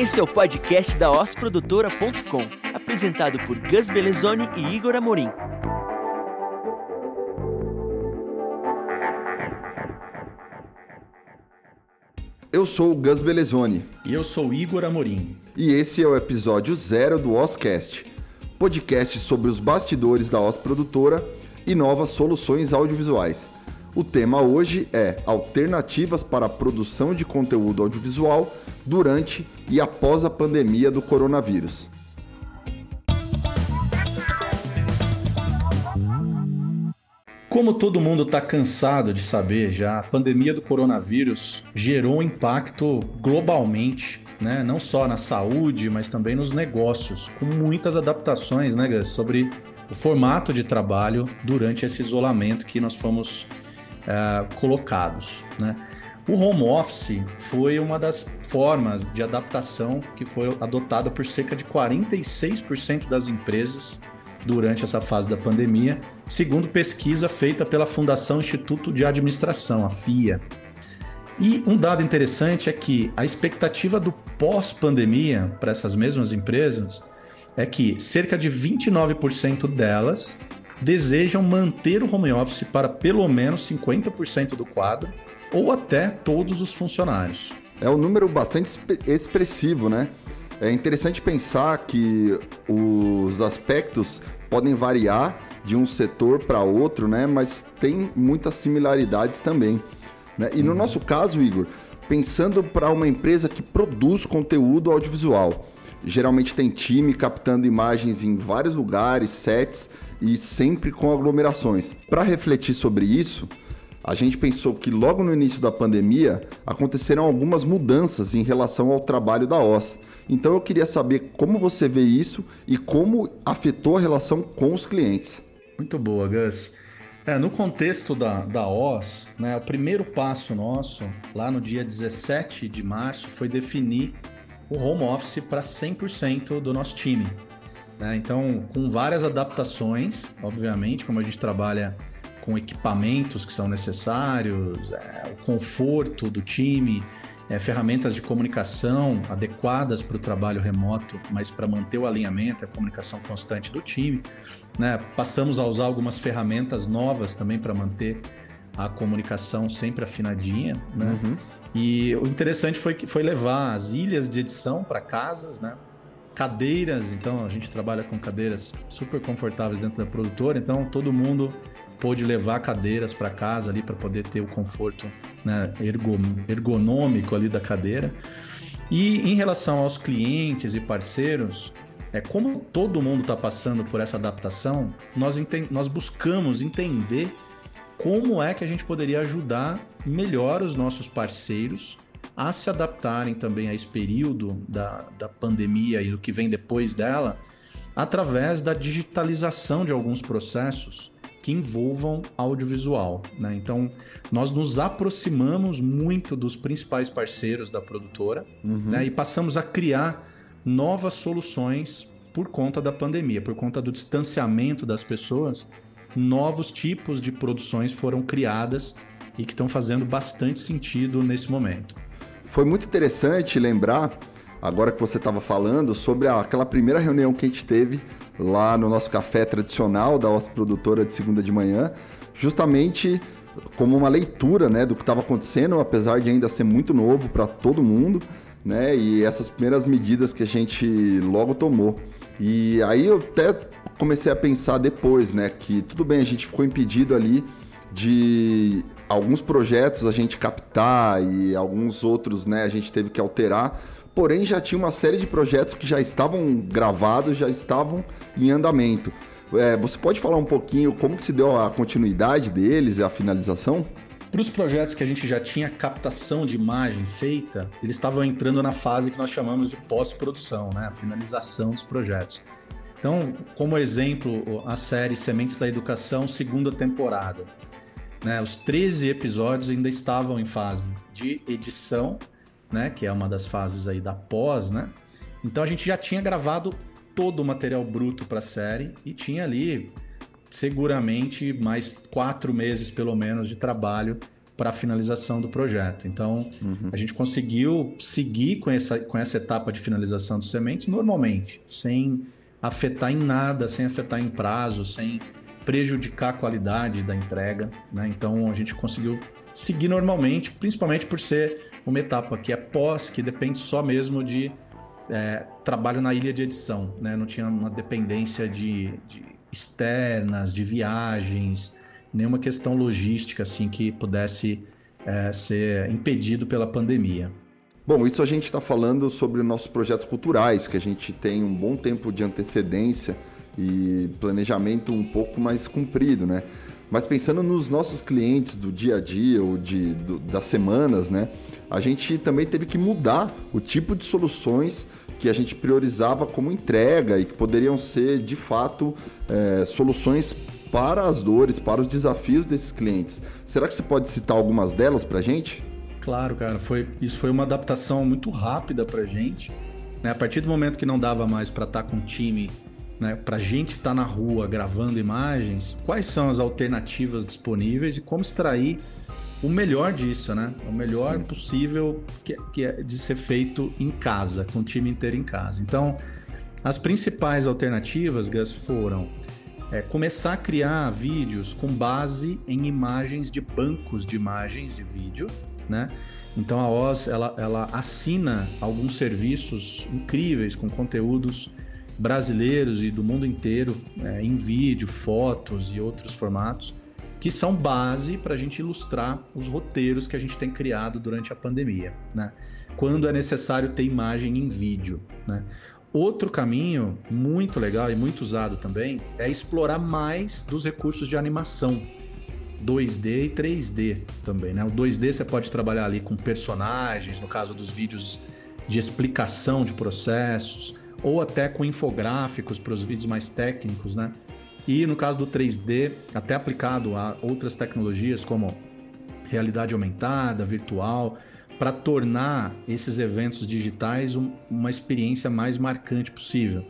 Esse é o podcast da osprodutora.com, apresentado por Gus Belezoni e Igor Amorim. Eu sou o Gus Belezoni. E eu sou o Igor Amorim. E esse é o episódio zero do Oscast, podcast sobre os bastidores da Os Produtora e novas soluções audiovisuais. O tema hoje é alternativas para a produção de conteúdo audiovisual durante e após a pandemia do coronavírus. Como todo mundo está cansado de saber já, a pandemia do coronavírus gerou um impacto globalmente, né? não só na saúde, mas também nos negócios, com muitas adaptações né, Gus, sobre o formato de trabalho durante esse isolamento que nós fomos uh, colocados. Né? O home office foi uma das formas de adaptação que foi adotada por cerca de 46% das empresas durante essa fase da pandemia, segundo pesquisa feita pela Fundação Instituto de Administração, a FIA. E um dado interessante é que a expectativa do pós-pandemia para essas mesmas empresas é que cerca de 29% delas desejam manter o home office para pelo menos 50% do quadro ou até todos os funcionários. É um número bastante expressivo, né? É interessante pensar que os aspectos podem variar de um setor para outro, né? Mas tem muitas similaridades também. Né? E no uhum. nosso caso, Igor, pensando para uma empresa que produz conteúdo audiovisual, geralmente tem time captando imagens em vários lugares, sets e sempre com aglomerações. Para refletir sobre isso, a gente pensou que logo no início da pandemia aconteceram algumas mudanças em relação ao trabalho da OS. Então eu queria saber como você vê isso e como afetou a relação com os clientes. Muito boa, Gus. É, no contexto da, da OS, né, o primeiro passo nosso, lá no dia 17 de março, foi definir o home office para 100% do nosso time. Né? Então, com várias adaptações, obviamente, como a gente trabalha com equipamentos que são necessários, é, o conforto do time, é, ferramentas de comunicação adequadas para o trabalho remoto, mas para manter o alinhamento, a comunicação constante do time. Né? Passamos a usar algumas ferramentas novas também para manter a comunicação sempre afinadinha. Né? Uhum. E o interessante foi que foi levar as ilhas de edição para casas, né? cadeiras, então a gente trabalha com cadeiras super confortáveis dentro da produtora, então todo mundo pôde levar cadeiras para casa ali para poder ter o conforto né, ergonômico ali da cadeira. E em relação aos clientes e parceiros, é como todo mundo está passando por essa adaptação, nós, nós buscamos entender como é que a gente poderia ajudar melhor os nossos parceiros a se adaptarem também a esse período da, da pandemia e do que vem depois dela, através da digitalização de alguns processos que envolvam audiovisual. Né? Então, nós nos aproximamos muito dos principais parceiros da produtora uhum. né? e passamos a criar novas soluções por conta da pandemia, por conta do distanciamento das pessoas. Novos tipos de produções foram criadas e que estão fazendo bastante sentido nesse momento. Foi muito interessante lembrar, agora que você estava falando, sobre aquela primeira reunião que a gente teve lá no nosso café tradicional da nossa produtora de segunda de manhã, justamente como uma leitura né, do que estava acontecendo, apesar de ainda ser muito novo para todo mundo, né? E essas primeiras medidas que a gente logo tomou. E aí eu até comecei a pensar depois, né, que tudo bem, a gente ficou impedido ali de alguns projetos a gente captar e alguns outros, né, a gente teve que alterar porém já tinha uma série de projetos que já estavam gravados, já estavam em andamento. É, você pode falar um pouquinho como que se deu a continuidade deles a finalização? Para os projetos que a gente já tinha captação de imagem feita, eles estavam entrando na fase que nós chamamos de pós-produção, né? a finalização dos projetos. Então, como exemplo, a série Sementes da Educação, segunda temporada. Né? Os 13 episódios ainda estavam em fase de edição né? Que é uma das fases aí da pós, né? Então a gente já tinha gravado todo o material bruto para a série e tinha ali seguramente mais quatro meses pelo menos de trabalho para a finalização do projeto. Então, uhum. a gente conseguiu seguir com essa, com essa etapa de finalização dos sementes normalmente, sem afetar em nada, sem afetar em prazo, sem prejudicar a qualidade da entrega. Né? Então, a gente conseguiu seguir normalmente, principalmente por ser uma etapa que é pós, que depende só mesmo de é, trabalho na ilha de edição. Né? Não tinha uma dependência de, de externas, de viagens, nenhuma questão logística assim que pudesse é, ser impedido pela pandemia. Bom, isso a gente está falando sobre nossos projetos culturais, que a gente tem um bom tempo de antecedência e planejamento um pouco mais comprido, né? Mas pensando nos nossos clientes do dia a dia ou de, do, das semanas, né? A gente também teve que mudar o tipo de soluções que a gente priorizava como entrega e que poderiam ser, de fato, é, soluções para as dores, para os desafios desses clientes. Será que você pode citar algumas delas para a gente? Claro, cara. Foi, isso foi uma adaptação muito rápida para a gente. Né? A partir do momento que não dava mais para estar com um time, né? para a gente estar tá na rua gravando imagens, quais são as alternativas disponíveis e como extrair o melhor disso, né? O melhor Sim. possível que, que é de ser feito em casa, com o time inteiro em casa. Então, as principais alternativas, Gus, foram é, começar a criar vídeos com base em imagens de bancos de imagens de vídeo, né? Então a Oz ela, ela assina alguns serviços incríveis com conteúdos brasileiros e do mundo inteiro é, em vídeo, fotos e outros formatos que são base para a gente ilustrar os roteiros que a gente tem criado durante a pandemia, né? Quando é necessário ter imagem em vídeo, né? Outro caminho muito legal e muito usado também é explorar mais dos recursos de animação 2D e 3D também, né? O 2D você pode trabalhar ali com personagens, no caso dos vídeos de explicação de processos, ou até com infográficos para os vídeos mais técnicos, né? E no caso do 3D, até aplicado a outras tecnologias como realidade aumentada, virtual, para tornar esses eventos digitais um, uma experiência mais marcante possível.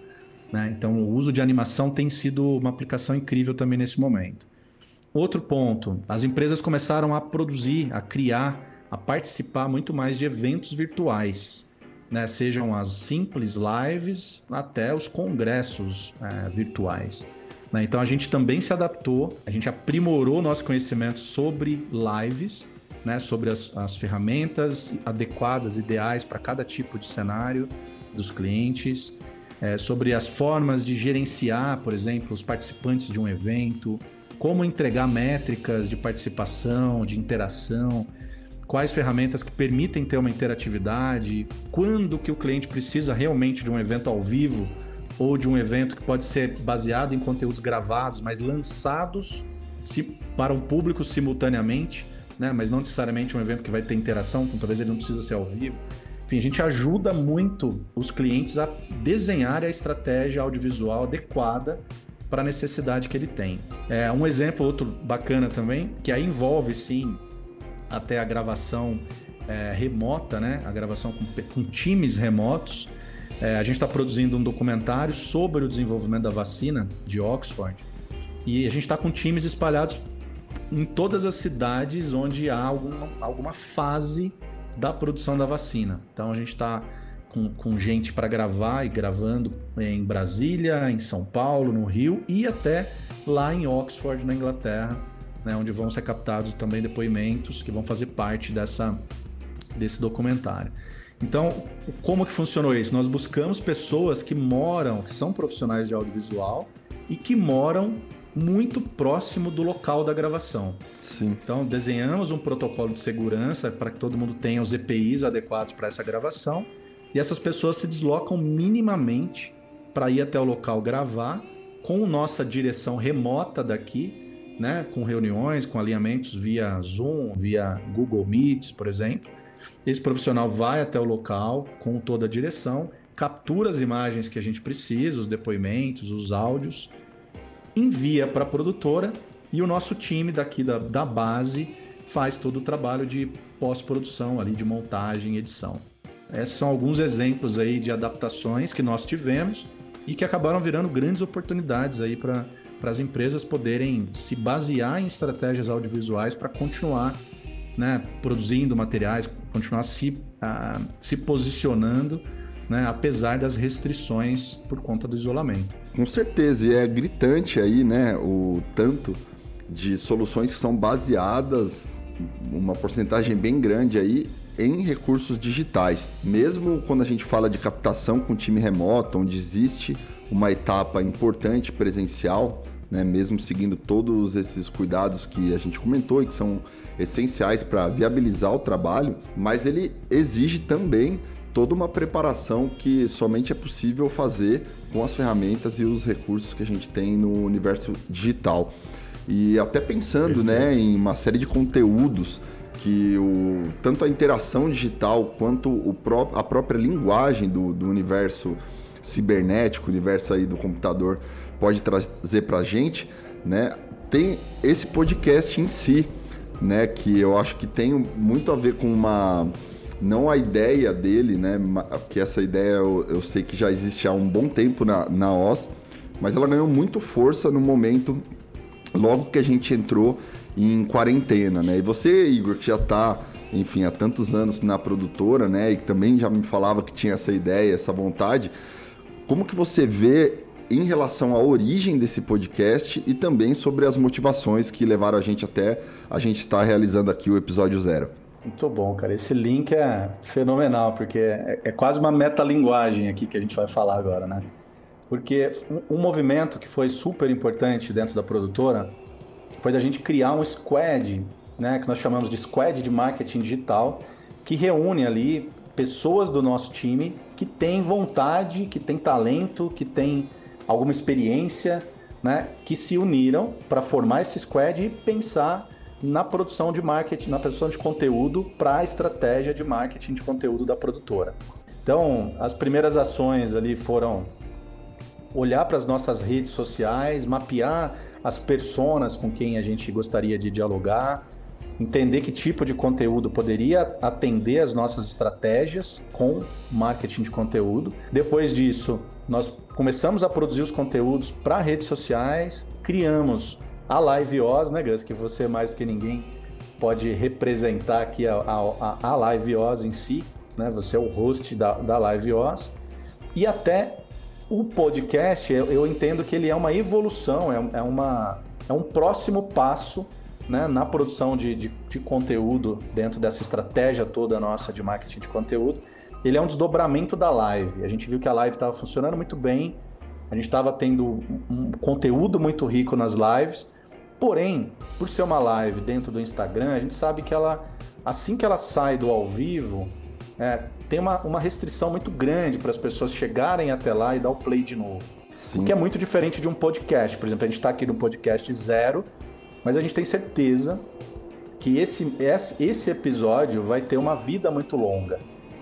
Né? Então, o uso de animação tem sido uma aplicação incrível também nesse momento. Outro ponto: as empresas começaram a produzir, a criar, a participar muito mais de eventos virtuais, né? sejam as simples lives até os congressos é, virtuais. Né? Então, a gente também se adaptou, a gente aprimorou nosso conhecimento sobre lives né, sobre as, as ferramentas adequadas, ideais para cada tipo de cenário dos clientes, é, sobre as formas de gerenciar, por exemplo, os participantes de um evento, como entregar métricas de participação, de interação, quais ferramentas que permitem ter uma interatividade, quando que o cliente precisa realmente de um evento ao vivo ou de um evento que pode ser baseado em conteúdos gravados, mas lançados para um público simultaneamente né? Mas não necessariamente um evento que vai ter interação, então talvez ele não precisa ser ao vivo. Enfim, a gente ajuda muito os clientes a desenhar a estratégia audiovisual adequada para a necessidade que ele tem. É, um exemplo outro bacana também, que aí envolve sim até a gravação é, remota, né? A gravação com, com times remotos. É, a gente está produzindo um documentário sobre o desenvolvimento da vacina de Oxford e a gente está com times espalhados em todas as cidades onde há alguma, alguma fase da produção da vacina. Então a gente está com, com gente para gravar e gravando em Brasília, em São Paulo, no Rio e até lá em Oxford, na Inglaterra, né, onde vão ser captados também depoimentos que vão fazer parte dessa, desse documentário. Então, como que funcionou isso? Nós buscamos pessoas que moram, que são profissionais de audiovisual e que moram muito próximo do local da gravação. Sim. Então, desenhamos um protocolo de segurança para que todo mundo tenha os EPIs adequados para essa gravação e essas pessoas se deslocam minimamente para ir até o local gravar com nossa direção remota daqui, né, com reuniões, com alinhamentos via Zoom, via Google Meets, por exemplo. Esse profissional vai até o local com toda a direção, captura as imagens que a gente precisa, os depoimentos, os áudios envia para a produtora e o nosso time daqui da, da base faz todo o trabalho de pós-produção ali, de montagem edição. Esses são alguns exemplos aí de adaptações que nós tivemos e que acabaram virando grandes oportunidades aí para as empresas poderem se basear em estratégias audiovisuais para continuar né, produzindo materiais, continuar se, uh, se posicionando, né, apesar das restrições por conta do isolamento. Com certeza, e é gritante aí, né, o tanto de soluções que são baseadas, uma porcentagem bem grande aí, em recursos digitais. Mesmo quando a gente fala de captação com time remoto, onde existe uma etapa importante presencial, né, mesmo seguindo todos esses cuidados que a gente comentou e que são essenciais para viabilizar o trabalho, mas ele exige também toda uma preparação que somente é possível fazer com as ferramentas e os recursos que a gente tem no universo digital. E até pensando né, em uma série de conteúdos que o, tanto a interação digital quanto o pró a própria linguagem do, do universo cibernético, universo aí do computador, pode trazer para a gente, né, tem esse podcast em si, né, que eu acho que tem muito a ver com uma não a ideia dele, né, que essa ideia eu, eu sei que já existe há um bom tempo na, na OS, mas ela ganhou muito força no momento logo que a gente entrou em quarentena, né? E você, Igor, que já está, enfim, há tantos anos na produtora, né? E também já me falava que tinha essa ideia, essa vontade. Como que você vê em relação à origem desse podcast e também sobre as motivações que levaram a gente até a gente estar realizando aqui o episódio zero? Muito bom, cara. Esse link é fenomenal, porque é, é quase uma metalinguagem aqui que a gente vai falar agora, né? Porque um movimento que foi super importante dentro da produtora foi da gente criar um squad, né, que nós chamamos de squad de marketing digital, que reúne ali pessoas do nosso time que têm vontade, que têm talento, que têm alguma experiência, né, que se uniram para formar esse squad e pensar na produção de marketing, na produção de conteúdo para a estratégia de marketing de conteúdo da produtora. Então, as primeiras ações ali foram olhar para as nossas redes sociais, mapear as personas com quem a gente gostaria de dialogar, entender que tipo de conteúdo poderia atender as nossas estratégias com marketing de conteúdo. Depois disso, nós começamos a produzir os conteúdos para redes sociais, criamos a Live Oz, né, Gus, que você mais que ninguém pode representar aqui a, a, a Live Oz em si, né? Você é o host da, da Live Oz. E até o podcast, eu, eu entendo que ele é uma evolução, é, é, uma, é um próximo passo né, na produção de, de, de, conteúdo dentro dessa estratégia toda nossa de marketing de conteúdo. Ele é um desdobramento da live. A gente viu que a live estava funcionando muito bem, a gente estava tendo um conteúdo muito rico nas lives, porém, por ser uma live dentro do Instagram, a gente sabe que ela, assim que ela sai do ao vivo, é, tem uma, uma restrição muito grande para as pessoas chegarem até lá e dar o play de novo. Sim. O que é muito diferente de um podcast. Por exemplo, a gente está aqui no podcast zero, mas a gente tem certeza que esse, esse episódio vai ter uma vida muito longa,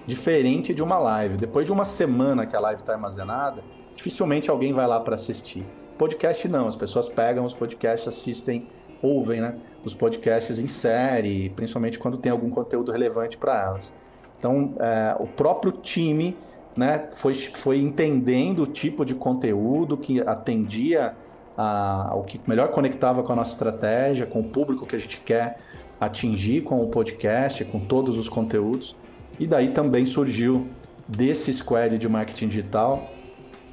diferente de uma live. Depois de uma semana que a live está armazenada, dificilmente alguém vai lá para assistir. Podcast não, as pessoas pegam os podcasts, assistem, ouvem, né? Os podcasts em série, principalmente quando tem algum conteúdo relevante para elas. Então, é, o próprio time né, foi, foi entendendo o tipo de conteúdo que atendia a, ao que melhor conectava com a nossa estratégia, com o público que a gente quer atingir com o podcast, com todos os conteúdos. E daí também surgiu desse squad de marketing digital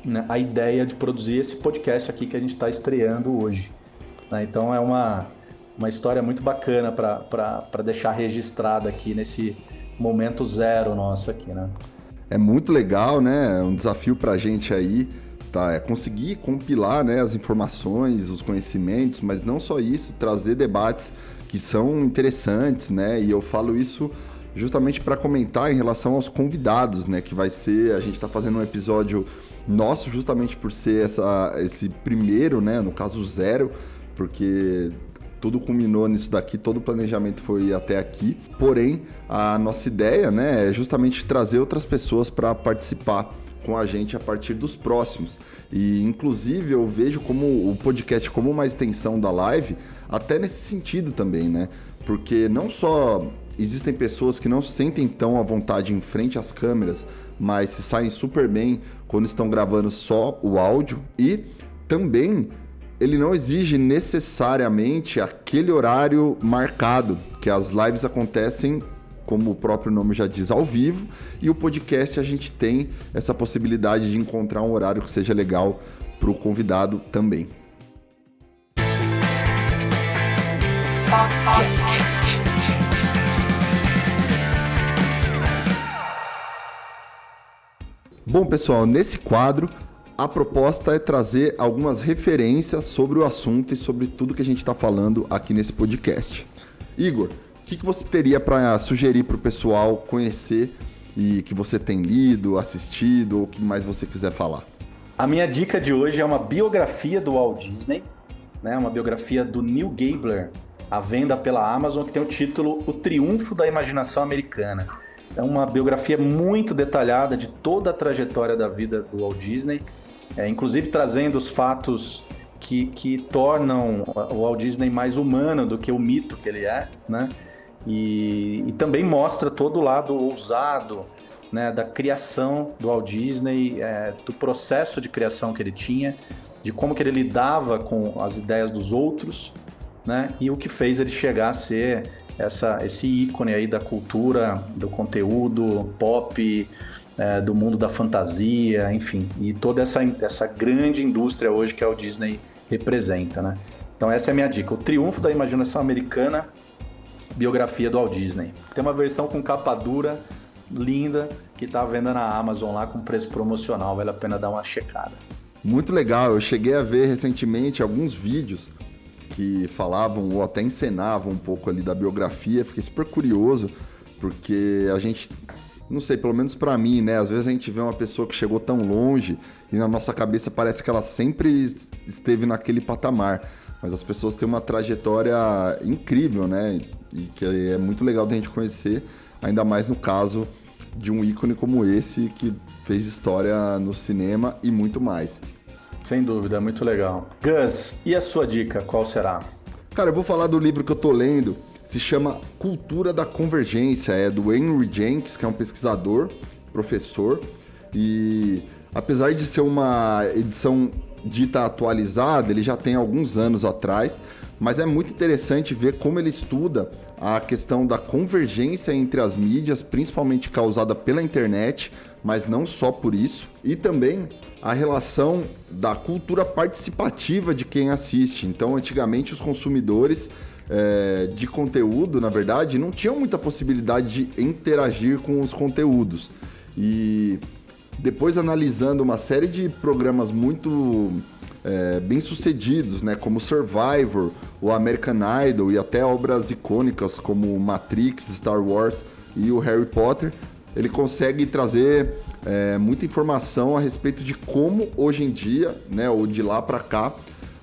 né, a ideia de produzir esse podcast aqui que a gente está estreando hoje. Né? Então é uma, uma história muito bacana para deixar registrada aqui nesse, momento zero nosso aqui, né? É muito legal, né? É um desafio para a gente aí, tá? É conseguir compilar né, as informações, os conhecimentos, mas não só isso, trazer debates que são interessantes, né? E eu falo isso justamente para comentar em relação aos convidados, né? Que vai ser, a gente está fazendo um episódio nosso justamente por ser essa, esse primeiro, né? No caso zero, porque tudo culminou nisso daqui, todo o planejamento foi até aqui. Porém, a nossa ideia né, é justamente trazer outras pessoas para participar com a gente a partir dos próximos. E inclusive eu vejo como o podcast como uma extensão da live, até nesse sentido também, né? Porque não só existem pessoas que não se sentem tão à vontade em frente às câmeras, mas se saem super bem quando estão gravando só o áudio e também ele não exige necessariamente aquele horário marcado, que as lives acontecem como o próprio nome já diz, ao vivo, e o podcast a gente tem essa possibilidade de encontrar um horário que seja legal para o convidado também. Bom, pessoal, nesse quadro a proposta é trazer algumas referências sobre o assunto e sobre tudo que a gente está falando aqui nesse podcast. Igor, o que, que você teria para sugerir para o pessoal conhecer e que você tem lido, assistido ou o que mais você quiser falar? A minha dica de hoje é uma biografia do Walt Disney, né? uma biografia do Neil Gabler, à venda pela Amazon, que tem o título O Triunfo da Imaginação Americana. É uma biografia muito detalhada de toda a trajetória da vida do Walt Disney, é, inclusive trazendo os fatos que, que tornam o Walt Disney mais humano do que o mito que ele é, né? E, e também mostra todo o lado ousado né, da criação do Walt Disney, é, do processo de criação que ele tinha, de como que ele lidava com as ideias dos outros, né, e o que fez ele chegar a ser essa, esse ícone aí da cultura, do conteúdo pop, é, do mundo da fantasia, enfim, e toda essa, essa grande indústria hoje que é o Disney representa, né? Então essa é a minha dica, o triunfo da imaginação americana biografia do Walt Disney. Tem uma versão com capa dura, linda, que está à venda na Amazon lá com preço promocional, vale a pena dar uma checada. Muito legal, eu cheguei a ver recentemente alguns vídeos que falavam ou até encenavam um pouco ali da biografia, fiquei super curioso, porque a gente, não sei, pelo menos para mim, né, às vezes a gente vê uma pessoa que chegou tão longe e na nossa cabeça parece que ela sempre esteve naquele patamar, mas as pessoas têm uma trajetória incrível, né? E que é muito legal da gente conhecer, ainda mais no caso de um ícone como esse que fez história no cinema e muito mais. Sem dúvida, muito legal. Gus, e a sua dica, qual será? Cara, eu vou falar do livro que eu tô lendo, se chama Cultura da Convergência, é do Henry Jenks, que é um pesquisador, professor, e apesar de ser uma edição dita atualizada, ele já tem alguns anos atrás, mas é muito interessante ver como ele estuda a questão da convergência entre as mídias, principalmente causada pela internet, mas não só por isso, e também a relação da cultura participativa de quem assiste. Então, antigamente, os consumidores é, de conteúdo, na verdade, não tinham muita possibilidade de interagir com os conteúdos. E depois, analisando uma série de programas muito é, bem sucedidos, né, como Survivor, o American Idol e até obras icônicas como Matrix, Star Wars e o Harry Potter, ele consegue trazer é, muita informação a respeito de como hoje em dia, né, ou de lá para cá,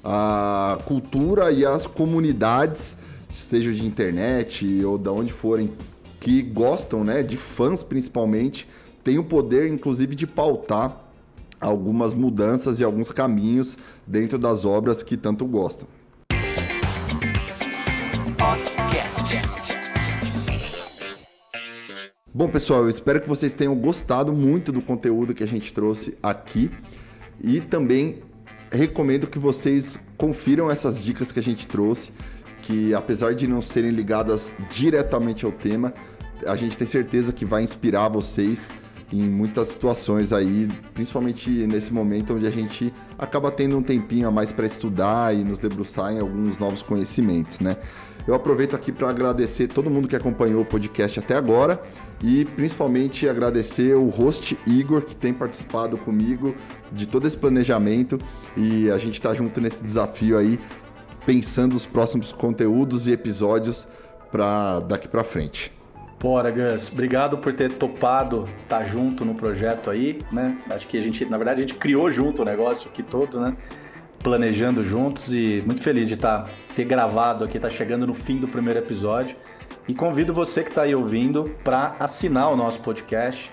a cultura e as comunidades, seja de internet ou de onde forem, que gostam, né, de fãs principalmente, têm o poder, inclusive, de pautar algumas mudanças e alguns caminhos dentro das obras que tanto gostam. Bom, pessoal, eu espero que vocês tenham gostado muito do conteúdo que a gente trouxe aqui e também recomendo que vocês confiram essas dicas que a gente trouxe, que apesar de não serem ligadas diretamente ao tema, a gente tem certeza que vai inspirar vocês em muitas situações aí, principalmente nesse momento onde a gente acaba tendo um tempinho a mais para estudar e nos debruçar em alguns novos conhecimentos, né? Eu aproveito aqui para agradecer todo mundo que acompanhou o podcast até agora e principalmente agradecer o host Igor que tem participado comigo de todo esse planejamento e a gente está junto nesse desafio aí, pensando os próximos conteúdos e episódios para daqui para frente. Bora, Gus. Obrigado por ter topado estar tá junto no projeto aí, né? Acho que a gente, na verdade, a gente criou junto o negócio aqui todo, né? Planejando juntos e muito feliz de estar tá, ter gravado aqui, tá chegando no fim do primeiro episódio. E convido você que está aí ouvindo para assinar o nosso podcast,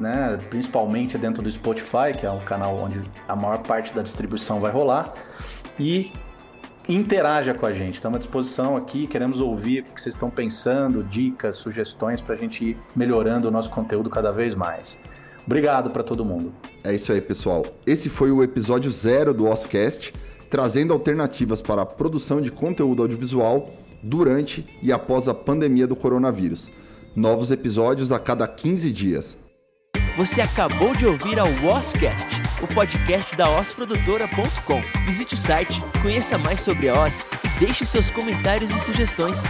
né? Principalmente dentro do Spotify, que é o canal onde a maior parte da distribuição vai rolar. E interaja com a gente. Estamos à disposição aqui, queremos ouvir o que vocês estão pensando, dicas, sugestões para a gente ir melhorando o nosso conteúdo cada vez mais. Obrigado para todo mundo. É isso aí, pessoal. Esse foi o episódio zero do Oscast trazendo alternativas para a produção de conteúdo audiovisual durante e após a pandemia do coronavírus. Novos episódios a cada 15 dias. Você acabou de ouvir a Oscast, o podcast da osprodutora.com. Visite o site, conheça mais sobre a Os e deixe seus comentários e sugestões.